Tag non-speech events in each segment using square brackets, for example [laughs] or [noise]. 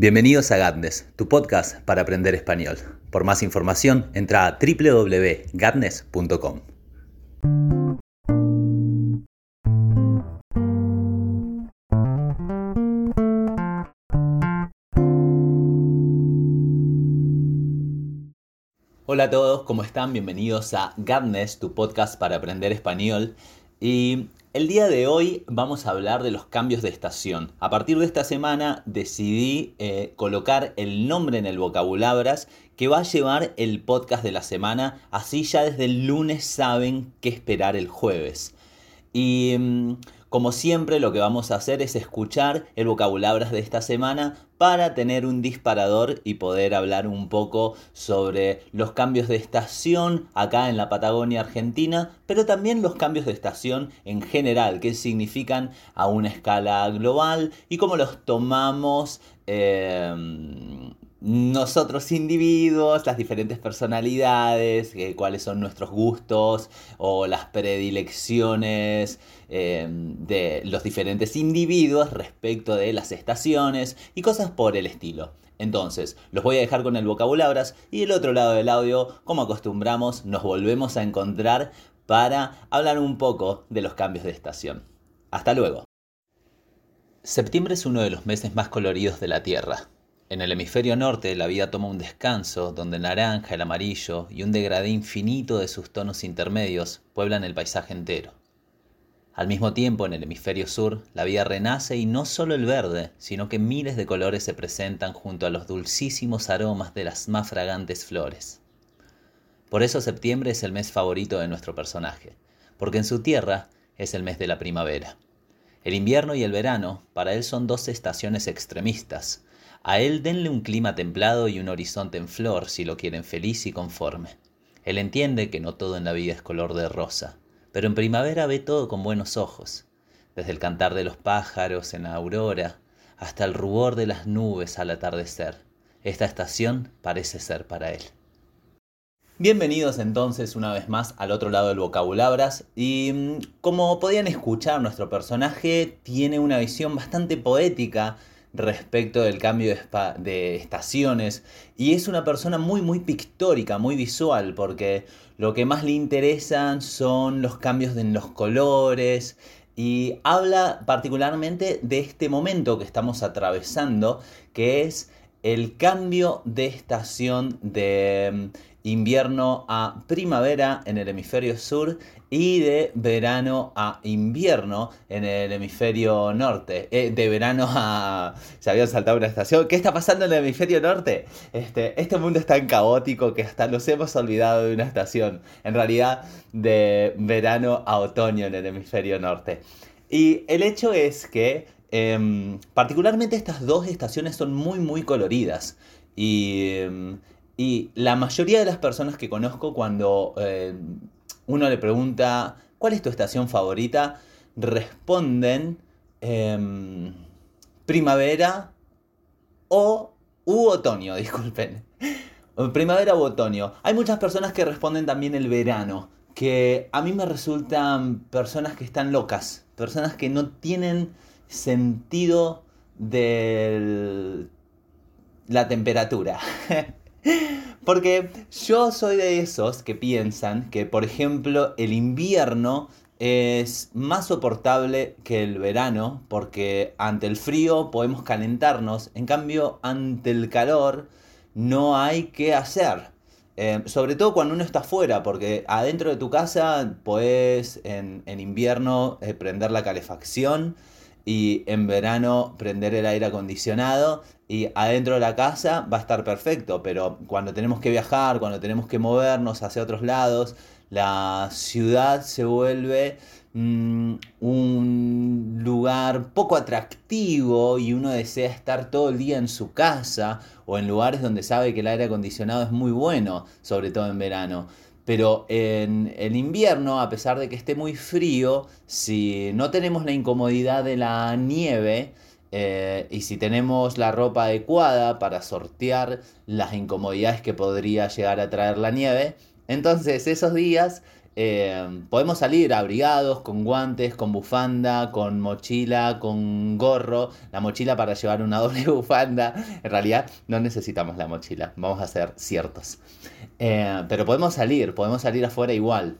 Bienvenidos a Gatnes, tu podcast para aprender español. Por más información, entra a www.gatnes.com. Hola a todos, ¿cómo están? Bienvenidos a Gatnes, tu podcast para aprender español. Y el día de hoy vamos a hablar de los cambios de estación. A partir de esta semana decidí eh, colocar el nombre en el vocabulabras que va a llevar el podcast de la semana, así ya desde el lunes saben qué esperar el jueves. Y mm, como siempre lo que vamos a hacer es escuchar el vocabulario de esta semana para tener un disparador y poder hablar un poco sobre los cambios de estación acá en la Patagonia Argentina, pero también los cambios de estación en general, qué significan a una escala global y cómo los tomamos. Eh, nosotros individuos, las diferentes personalidades, eh, cuáles son nuestros gustos o las predilecciones eh, de los diferentes individuos respecto de las estaciones y cosas por el estilo. Entonces, los voy a dejar con el vocabulario y el otro lado del audio, como acostumbramos, nos volvemos a encontrar para hablar un poco de los cambios de estación. Hasta luego. Septiembre es uno de los meses más coloridos de la Tierra. En el hemisferio norte la vida toma un descanso donde el naranja, el amarillo y un degradé infinito de sus tonos intermedios pueblan el paisaje entero. Al mismo tiempo, en el hemisferio sur, la vida renace y no solo el verde, sino que miles de colores se presentan junto a los dulcísimos aromas de las más fragantes flores. Por eso septiembre es el mes favorito de nuestro personaje, porque en su tierra es el mes de la primavera. El invierno y el verano para él son dos estaciones extremistas, a él denle un clima templado y un horizonte en flor si lo quieren feliz y conforme. Él entiende que no todo en la vida es color de rosa, pero en primavera ve todo con buenos ojos, desde el cantar de los pájaros en la aurora hasta el rubor de las nubes al atardecer. Esta estación parece ser para él. Bienvenidos entonces una vez más al otro lado del vocabulabras y mm, como podían escuchar nuestro personaje tiene una visión bastante poética respecto del cambio de, estaciones. Y es una persona muy muy pictórica, muy visual porque lo que más le interesan son los cambios en los colores. Y habla particularmente de este momento que estamos atravesando que es el cambio de estación de invierno a primavera en el hemisferio sur y de verano a invierno en el hemisferio norte. Eh, de verano a... [laughs] Se había saltado una estación. ¿Qué está pasando en el hemisferio norte? Este, este mundo es tan caótico que hasta nos hemos olvidado de una estación. En realidad, de verano a otoño en el hemisferio norte. Y el hecho es que em, particularmente estas dos estaciones son muy muy coloridas. Y em, y la mayoría de las personas que conozco cuando eh, uno le pregunta ¿cuál es tu estación favorita? responden em, primavera o u otoño, [laughs] disculpen. Primavera u otoño. Hay muchas personas que responden también el verano, que a mí me resultan personas que están locas, personas que no tienen sentido de la temperatura. [laughs] Porque yo soy de esos que piensan que, por ejemplo, el invierno es más soportable que el verano, porque ante el frío podemos calentarnos, en cambio, ante el calor no hay que hacer. Eh, sobre todo cuando uno está afuera, porque adentro de tu casa puedes en, invierno eh, prender la calefacción y en verano prender el aire acondicionado y adentro de la casa va a estar perfecto, pero cuando tenemos que viajar, cuando tenemos que movernos hacia otros lados, la ciudad se vuelve mm, un lugar poco atractivo y uno desea estar todo el día en su casa o en lugares donde sabe que el aire acondicionado es muy bueno, sobre todo en verano. Pero en el invierno, a pesar de que esté muy frío, si no tenemos la incomodidad de la nieve, eh, y si tenemos la ropa adecuada para sortear las incomodidades que podría llegar a traer la nieve, entonces esos días eh, podemos salir abrigados, con guantes, con bufanda, con mochila, con gorro. La mochila para llevar una [laughs] doble bufanda. En realidad no necesitamos la mochila, vamos a ser ciertos. Eh, pero podemos salir, podemos salir afuera igual.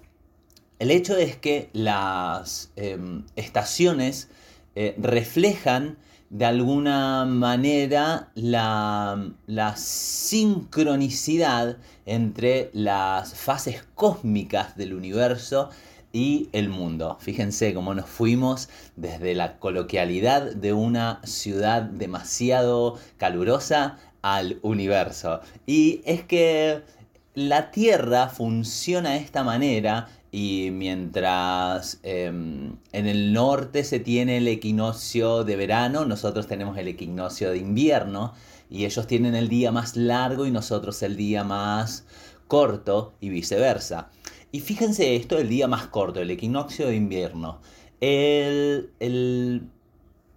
El hecho es que las em, estaciones eh, reflejan de alguna manera la, sincronicidad entre las fases cósmicas del universo y el mundo. Fíjense cómo nos fuimos desde la coloquialidad de una ciudad demasiado calurosa al universo. Y es que la Tierra funciona de esta manera y mientras em, en el norte se tiene el equinoccio de verano, nosotros tenemos el equinoccio de invierno y ellos tienen el día más largo y nosotros el día más corto y viceversa. Y fíjense esto, el día más corto, el equinoccio de invierno. El, el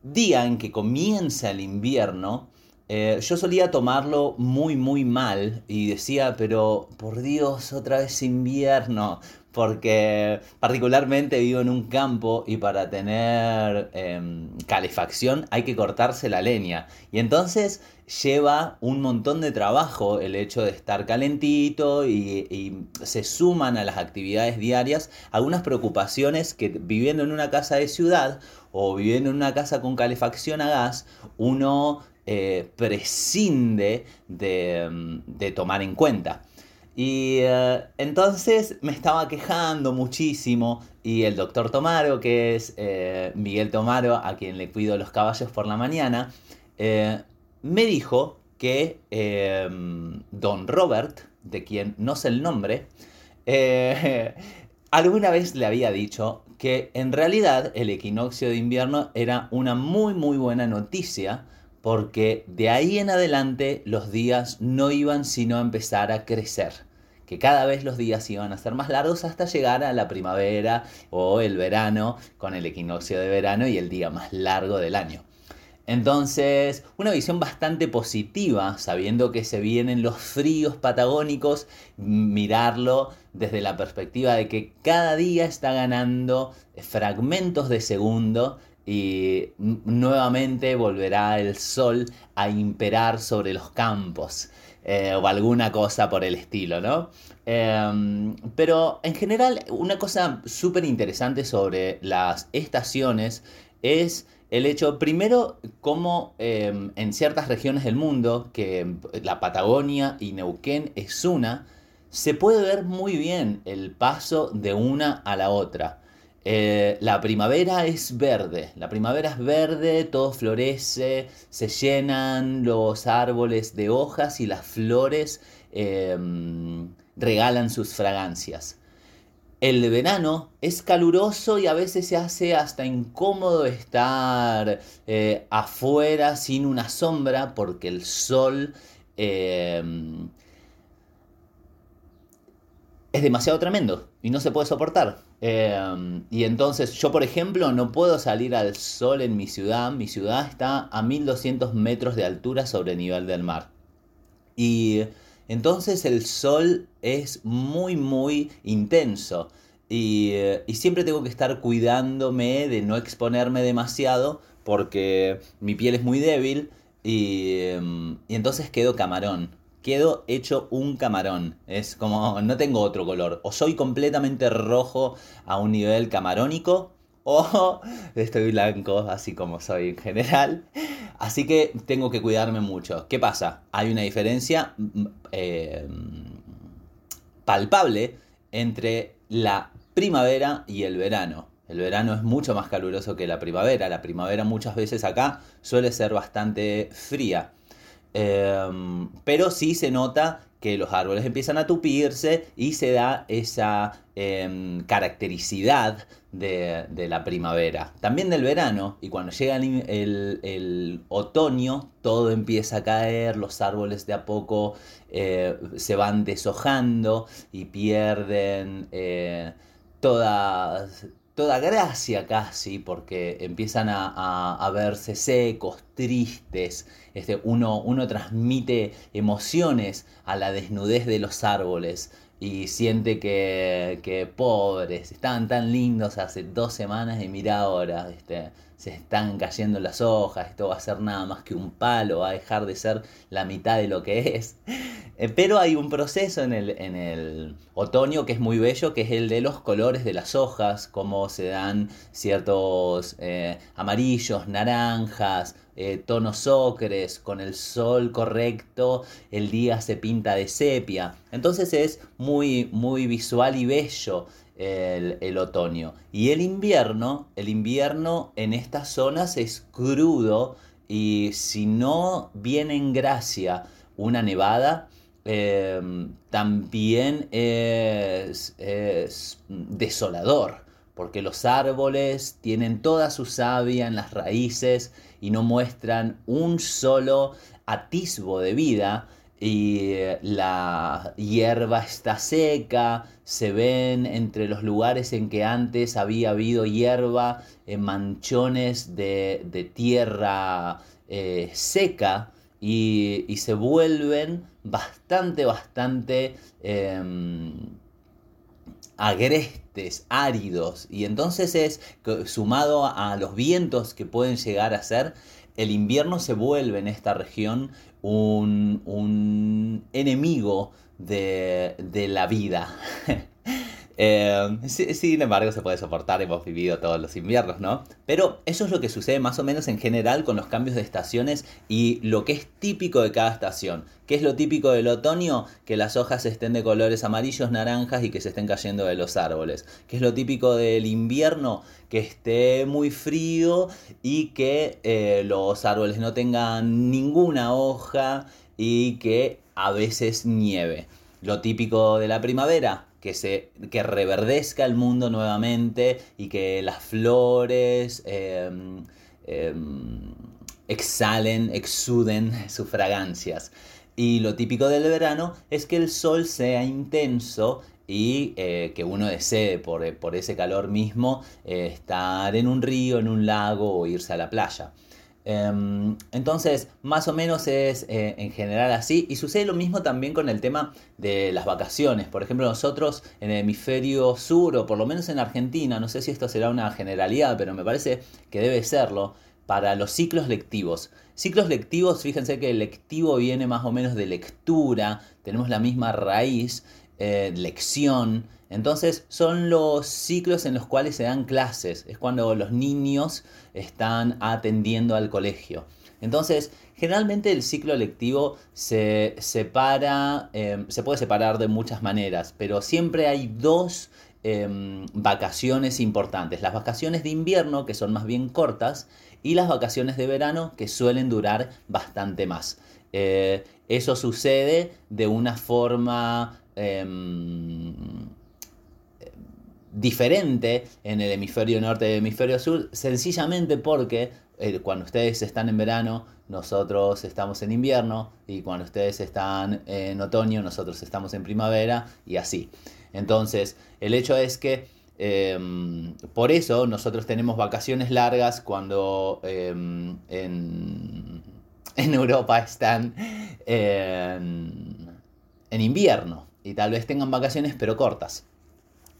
día en que comienza el invierno, eh, yo solía tomarlo muy muy mal y decía, pero por Dios, otra vez invierno, porque particularmente vivo en un campo y para tener em, calefacción hay que cortarse la leña. Y entonces lleva un montón de trabajo el hecho de estar calentito y, y, se suman a las actividades diarias algunas preocupaciones que viviendo en una casa de ciudad o viviendo en una casa con calefacción a gas, uno eh, prescinde de, de tomar en cuenta. Y eh, entonces me estaba quejando muchísimo y el doctor Tomaro, que es eh, Miguel Tomaro, a quien le cuido los caballos por la mañana, me dijo que don Robert, de quien no sé el nombre, [laughs] alguna vez le había dicho que en realidad el equinoccio de invierno era una muy muy buena noticia porque de ahí en adelante los días no iban sino a empezar a crecer, que cada vez los días iban a ser más largos hasta llegar a la primavera o el verano con el equinoccio de verano y el día más largo del año. Entonces, una visión bastante positiva, sabiendo que se vienen los fríos patagónicos, mirarlo desde la perspectiva de que cada día está ganando fragmentos de segundo y nuevamente volverá el sol a imperar sobre los campos eh, o alguna cosa por el estilo, ¿no? Em, pero en general una cosa súper interesante sobre las estaciones es el hecho, primero, como em, en ciertas regiones del mundo, que la Patagonia y Neuquén es una, se puede ver muy bien el paso de una a la otra. Eh, la primavera es verde, la primavera es verde, todo florece, se llenan los árboles de hojas y las flores em, regalan sus fragancias. El verano es caluroso y a veces se hace hasta incómodo estar eh, afuera sin una sombra porque el sol em, es demasiado tremendo y no se puede soportar. Em, y entonces yo, por ejemplo, no puedo salir al sol en mi ciudad. Mi ciudad está a 1200 metros de altura sobre el nivel del mar. Y entonces el sol es muy, muy intenso. Y, eh, y siempre tengo que estar cuidándome de no exponerme demasiado porque mi piel es muy débil y, em, y entonces quedo camarón quedo hecho un camarón. Es como, [laughs] no tengo otro color. O soy completamente rojo a un nivel camarónico, [laughs] o estoy blanco, así como soy en general. Así que tengo que cuidarme mucho. ¿Qué pasa? Hay una diferencia mm, eh, palpable entre la primavera y el verano. El verano es mucho más caluroso que la primavera. La primavera muchas veces acá suele ser bastante fría. Em, pero sí se nota que los árboles empiezan a tupirse y se da esa em, caractericidad de, la primavera. También del verano, y cuando llega el, otoño, todo empieza a caer, los árboles de a poco eh, se van deshojando y pierden eh, todas toda gracia casi, porque empiezan a, verse secos, tristes, este, uno, uno transmite emociones a la desnudez de los árboles y siente que, que pobres, estaban tan lindos hace dos semanas y mira ahora, este, se están cayendo las hojas, esto va a ser nada más que un palo, va a dejar de ser la mitad de lo que es. Eh, pero hay un proceso en el, en el otoño que es muy bello, que es el de los colores de las hojas, cómo se dan ciertos eh, amarillos, naranjas, eh, tonos ocres, con el sol correcto, el día se pinta de sepia. Entonces es muy, muy visual y bello el, otoño. Y el invierno, el invierno en estas zonas es crudo y si no viene en gracia una nevada, em, también es, desolador, porque los árboles tienen toda su savia en las raíces y no muestran un solo atisbo de vida y la hierba está seca, se ven entre los lugares en que antes había habido hierba en manchones de, tierra eh, seca y, se vuelven bastante, bastante em, agrestes, áridos y entonces es sumado a los vientos que pueden llegar a ser, el invierno se vuelve en esta región un, enemigo de, de la vida. [laughs] Eh, sin embargo, se puede soportar, hemos vivido todos los inviernos, ¿no? Pero eso es lo que sucede más o menos en general con los cambios de estaciones y lo que es típico de cada estación. ¿Qué es lo típico del otoño? Que las hojas estén de colores amarillos, naranjas y que se estén cayendo de los árboles. ¿Qué es lo típico del invierno? Que esté muy frío y que eh, los árboles no tengan ninguna hoja y que a veces nieve. Lo típico de la primavera, que, se, que reverdezca el mundo nuevamente y que las flores em, exhalen, exuden [laughs] sus fragancias. Y lo típico del verano es que el sol sea intenso y eh, que uno desee por, ese calor mismo eh, estar en un río, en un lago o irse a la playa. Em, entonces, más o menos es eh, en general así. Y sucede lo mismo también con el tema de las vacaciones. Por ejemplo, nosotros en el hemisferio sur, o por lo menos en Argentina, no sé si esto será una generalidad, pero me parece que debe serlo, para los ciclos lectivos. Ciclos lectivos, fíjense que el lectivo viene más o menos de lectura, tenemos la misma raíz, eh, lección. Entonces son los ciclos en los cuales se dan clases, es cuando los niños están atendiendo al colegio. Entonces, generalmente el ciclo lectivo se separa, em, se puede separar de muchas maneras, pero siempre hay dos em, vacaciones importantes. Las vacaciones de invierno, que son más bien cortas, y las vacaciones de verano, que suelen durar bastante más. Eh, eso sucede de una forma Em, diferente en el hemisferio norte y el hemisferio sur, sencillamente porque eh, cuando ustedes están en verano, nosotros estamos en invierno, y cuando ustedes están en otoño, nosotros estamos en primavera, y así. Entonces, el hecho es que em, por eso nosotros tenemos vacaciones largas cuando em, en, Europa están en invierno y tal vez tengan vacaciones pero cortas.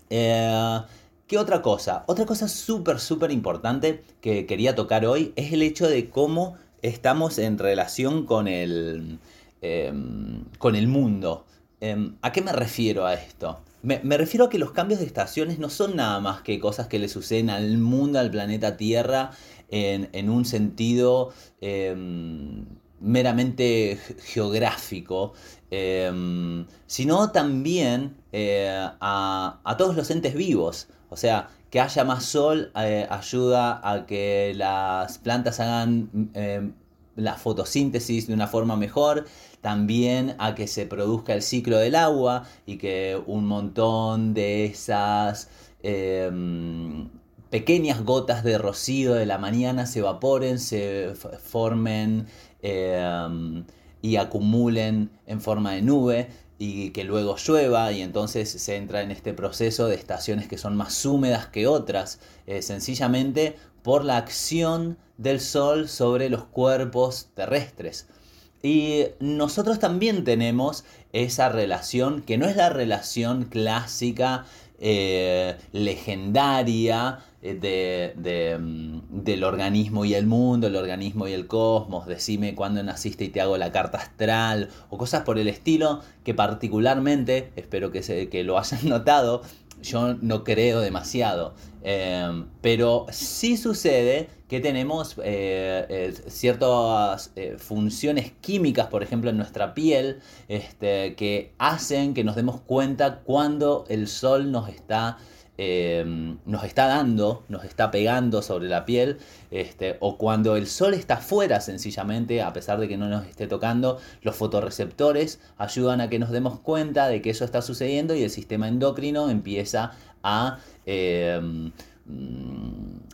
Eh, ¿Qué otra cosa? Otra cosa súper, súper importante que quería tocar hoy es el hecho de cómo estamos en relación con el, em, con el mundo. Em, ¿A qué me refiero a esto? Me, refiero a que los cambios de estaciones no son nada más que cosas que le suceden al mundo, al planeta Tierra, en, un sentido em, meramente geográfico, Em, sino también eh, a, todos los entes vivos. O sea, que haya más sol eh, ayuda a que las plantas hagan em, la fotosíntesis de una forma mejor, también a que se produzca el ciclo del agua y que un montón de esas em, pequeñas gotas de rocío de la mañana se evaporen, se formen y acumulen en forma de nube y que luego llueva y entonces se entra en este proceso de estaciones que son más húmedas que otras, eh, sencillamente por la acción del sol sobre los cuerpos terrestres. Y nosotros también tenemos esa relación, que no es la relación clásica, eh, legendaria, eh, mm, del organismo y el mundo, el organismo y el cosmos, decime cuándo naciste y te hago la carta astral, o cosas por el estilo, que particularmente, espero que, se, que lo hayan [laughs] notado, yo no creo demasiado. Em, pero sí sucede que tenemos eh, eh, ciertas funciones químicas, por ejemplo, en nuestra piel, este, que hacen que nos demos cuenta cuando el sol nos está Em, nos está dando, nos está pegando sobre la piel, este, o cuando el sol está fuera sencillamente, a pesar de que no nos esté tocando, los fotorreceptores ayudan a que nos demos cuenta de que eso está sucediendo y el sistema endocrino empieza a... Em,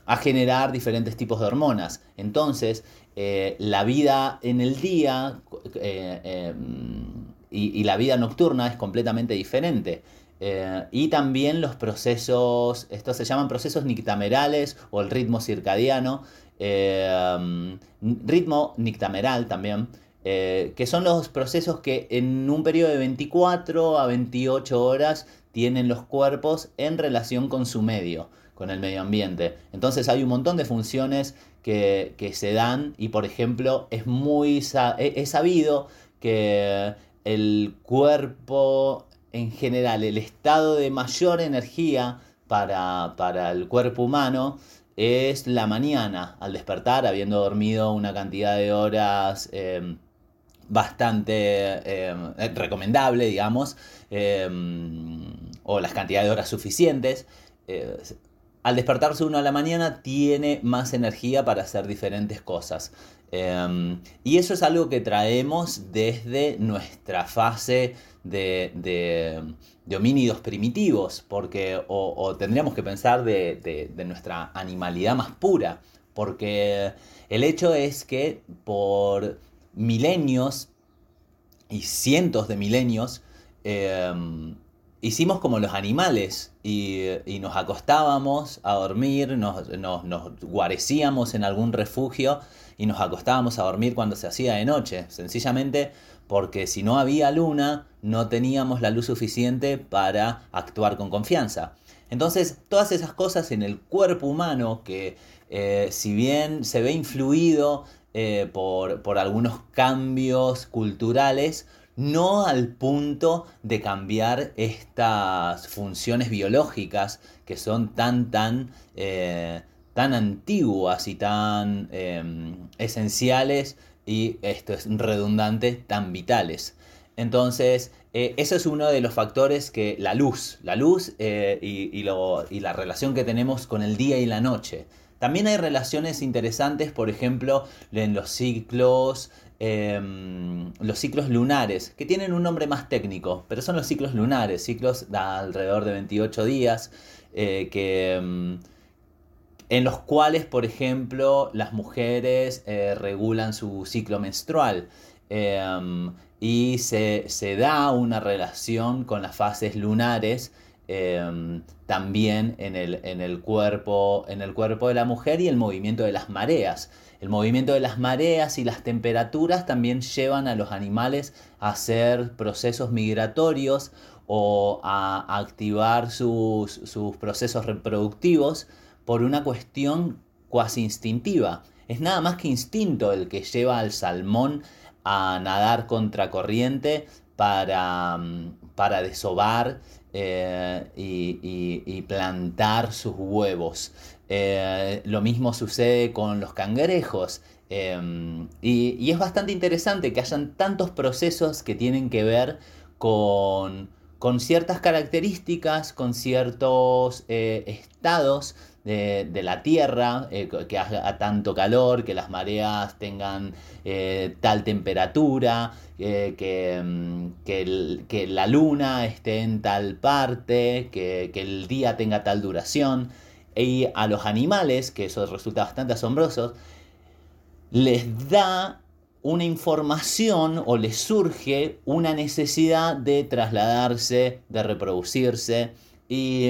a generar diferentes tipos de hormonas. Entonces, eh, la vida en el día eh, em, y, la vida nocturna es completamente diferente. Eh, y también los procesos, estos se llaman procesos nictamerales o el ritmo circadiano, eh, ritmo nictameral también, eh, que son los procesos que en un periodo de 24 a 28 horas tienen los cuerpos en relación con su medio, con el medio ambiente. Entonces hay un montón de funciones que, se dan y por ejemplo es muy es sabido que el cuerpo en general el estado de mayor energía para, el cuerpo humano es la mañana, al despertar, habiendo dormido una cantidad de horas em, bastante em, recomendable, digamos, em, o las cantidades de horas suficientes. Al despertarse uno a la mañana tiene más energía para hacer diferentes cosas. y eso es algo que traemos desde nuestra fase de, homínidos primitivos, porque o, tendríamos que pensar de, nuestra animalidad más pura, porque el hecho es que por milenios y cientos de milenios em, hicimos como los animales y, nos acostábamos a dormir, nos, nos, guarecíamos en algún refugio y nos acostábamos a dormir cuando se hacía de noche, sencillamente porque si no había luna, no teníamos la luz suficiente para actuar con confianza. Entonces, todas esas cosas en el cuerpo humano, que eh, si bien se ve influido eh, por, por algunos cambios culturales, no al punto de cambiar estas funciones biológicas que son tan, tan, eh, tan antiguas y tan esenciales y esto es redundante, tan vitales. Entonces, eh, eso es uno de los factores que la luz, la luz eh, y, la relación que tenemos con el día y la noche. También hay relaciones interesantes, por ejemplo, en los ciclos, em, los ciclos lunares, que tienen un nombre más técnico, pero son los ciclos lunares, ciclos de alrededor de 28 días, eh, que em, en los cuales, por ejemplo, las mujeres eh, regulan su ciclo menstrual em, y se, da una relación con las fases lunares em, también en el, en, el cuerpo, en el cuerpo de la mujer y el movimiento de las mareas. El movimiento de las mareas y las temperaturas también llevan a los animales a hacer procesos migratorios o a activar sus, sus procesos reproductivos por una cuestión cuasi instintiva. Es nada más que instinto el que lleva al salmón a nadar contracorriente para, mm, para desovar eh, y, plantar sus huevos. Eh, lo mismo sucede con los cangrejos. Em, y, es bastante interesante que hayan tantos procesos que tienen que ver con, con ciertas características, con ciertos eh, estados de, la Tierra, eh, que haga tanto calor, que las mareas tengan eh, tal temperatura, que, mm, que, la luna esté en tal parte, que, el día tenga tal duración. Y a los animales, que eso resulta bastante asombroso, les da una información o les surge una necesidad de trasladarse, de reproducirse y...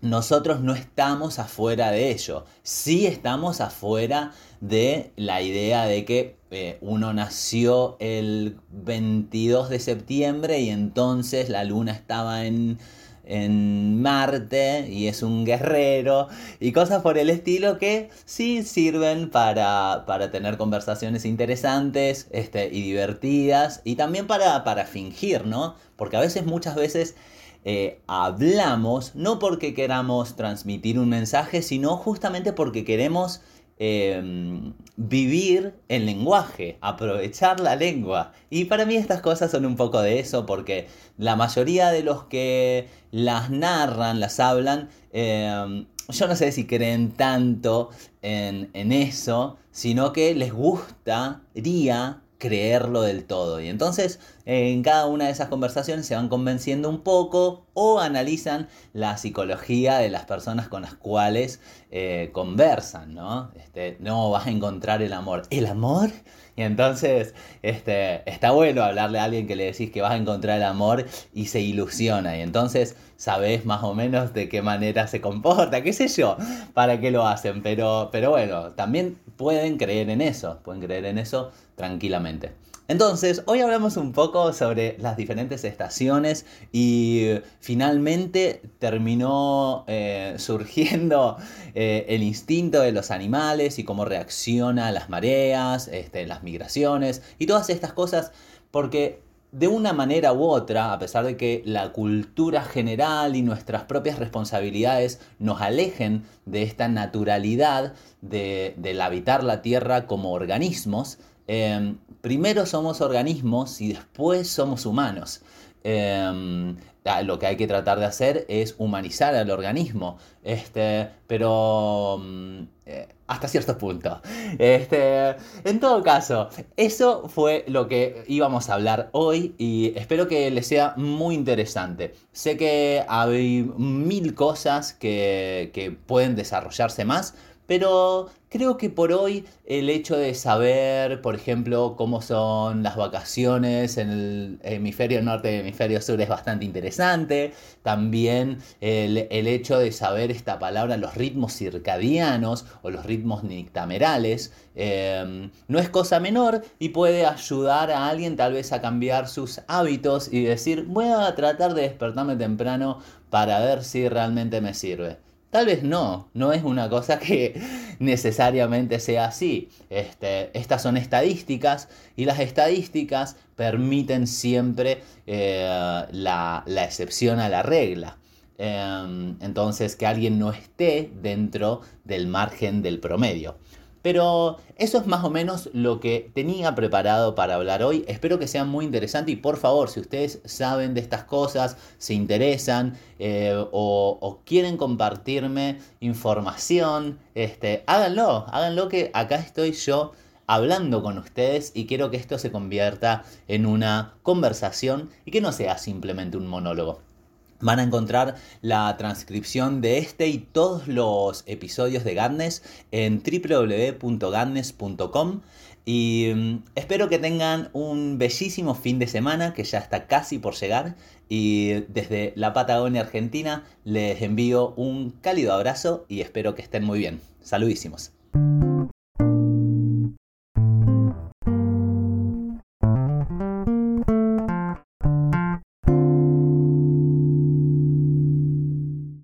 Nosotros no estamos afuera de ello. Sí estamos afuera de la idea de que eh, uno nació el 22 de septiembre y entonces la luna estaba en, en Marte y es un guerrero y cosas por el estilo que sí sirven para, para tener conversaciones interesantes este, y divertidas y también para, para fingir, ¿no? Porque a veces, muchas veces eh, hablamos no porque queramos transmitir un mensaje, sino justamente porque queremos em, vivir el lenguaje, aprovechar la lengua. Y para mí estas cosas son un poco de eso, porque la mayoría de los que las narran, las hablan, em, yo no sé si creen tanto en, en eso, sino que les gustaría creerlo del todo. Y entonces en cada una de esas conversaciones se van convenciendo un poco o analizan la psicología de las personas con las cuales eh, conversan, ¿no? Este, no vas a encontrar el amor. ¿El amor? Y entonces este, está bueno hablarle a alguien que le decís que vas a encontrar el amor y se ilusiona. Y entonces sabes más o menos de qué manera se comporta, qué sé yo, para qué lo hacen. Pero, pero bueno, también pueden creer en eso, pueden creer en eso tranquilamente. Entonces, hoy hablamos un poco sobre las diferentes estaciones y finalmente terminó eh, [laughs] surgiendo eh, el instinto de los animales y cómo reacciona a las mareas, este, las migraciones y todas estas cosas, porque de una manera u otra, a pesar de que la cultura general y nuestras propias responsabilidades nos alejen de esta naturalidad de, del habitar la Tierra como organismos, Em, primero somos organismos y después somos humanos. Em, lo que hay que tratar de hacer es humanizar al organismo, este, pero mm, eh, hasta cierto punto. Este, en todo caso, eso fue lo que íbamos a hablar hoy y espero que les sea muy interesante. Sé que hay mil cosas que, que pueden desarrollarse más, pero creo que por hoy el hecho de saber, por ejemplo, cómo son las vacaciones en el hemisferio norte y el hemisferio sur es bastante interesante. También el, hecho de saber esta palabra, los ritmos circadianos o los ritmos nictamerales, em, no es cosa menor y puede ayudar a alguien tal vez a cambiar sus hábitos y decir, voy a tratar de despertarme temprano para ver si realmente me sirve. Tal vez no, no es una cosa que [laughs] necesariamente sea así. Este, estas son estadísticas y las estadísticas permiten siempre eh, la, la, excepción a la regla. Em, entonces, que alguien no esté dentro del margen del promedio. Pero eso es más o menos lo que tenía preparado para hablar hoy. Espero que sea muy interesante y por favor, si ustedes saben de estas cosas, se interesan eh, o, quieren compartirme información, este, háganlo, háganlo que acá estoy yo hablando con ustedes y quiero que esto se convierta en una conversación y que no sea simplemente un monólogo. Van a encontrar la transcripción de este y todos los episodios de Gadnes en www.gadnes.com y mm, espero que tengan un bellísimo fin de semana que ya está casi por llegar y desde la Patagonia Argentina les envío un cálido abrazo y espero que estén muy bien. Saludísimos.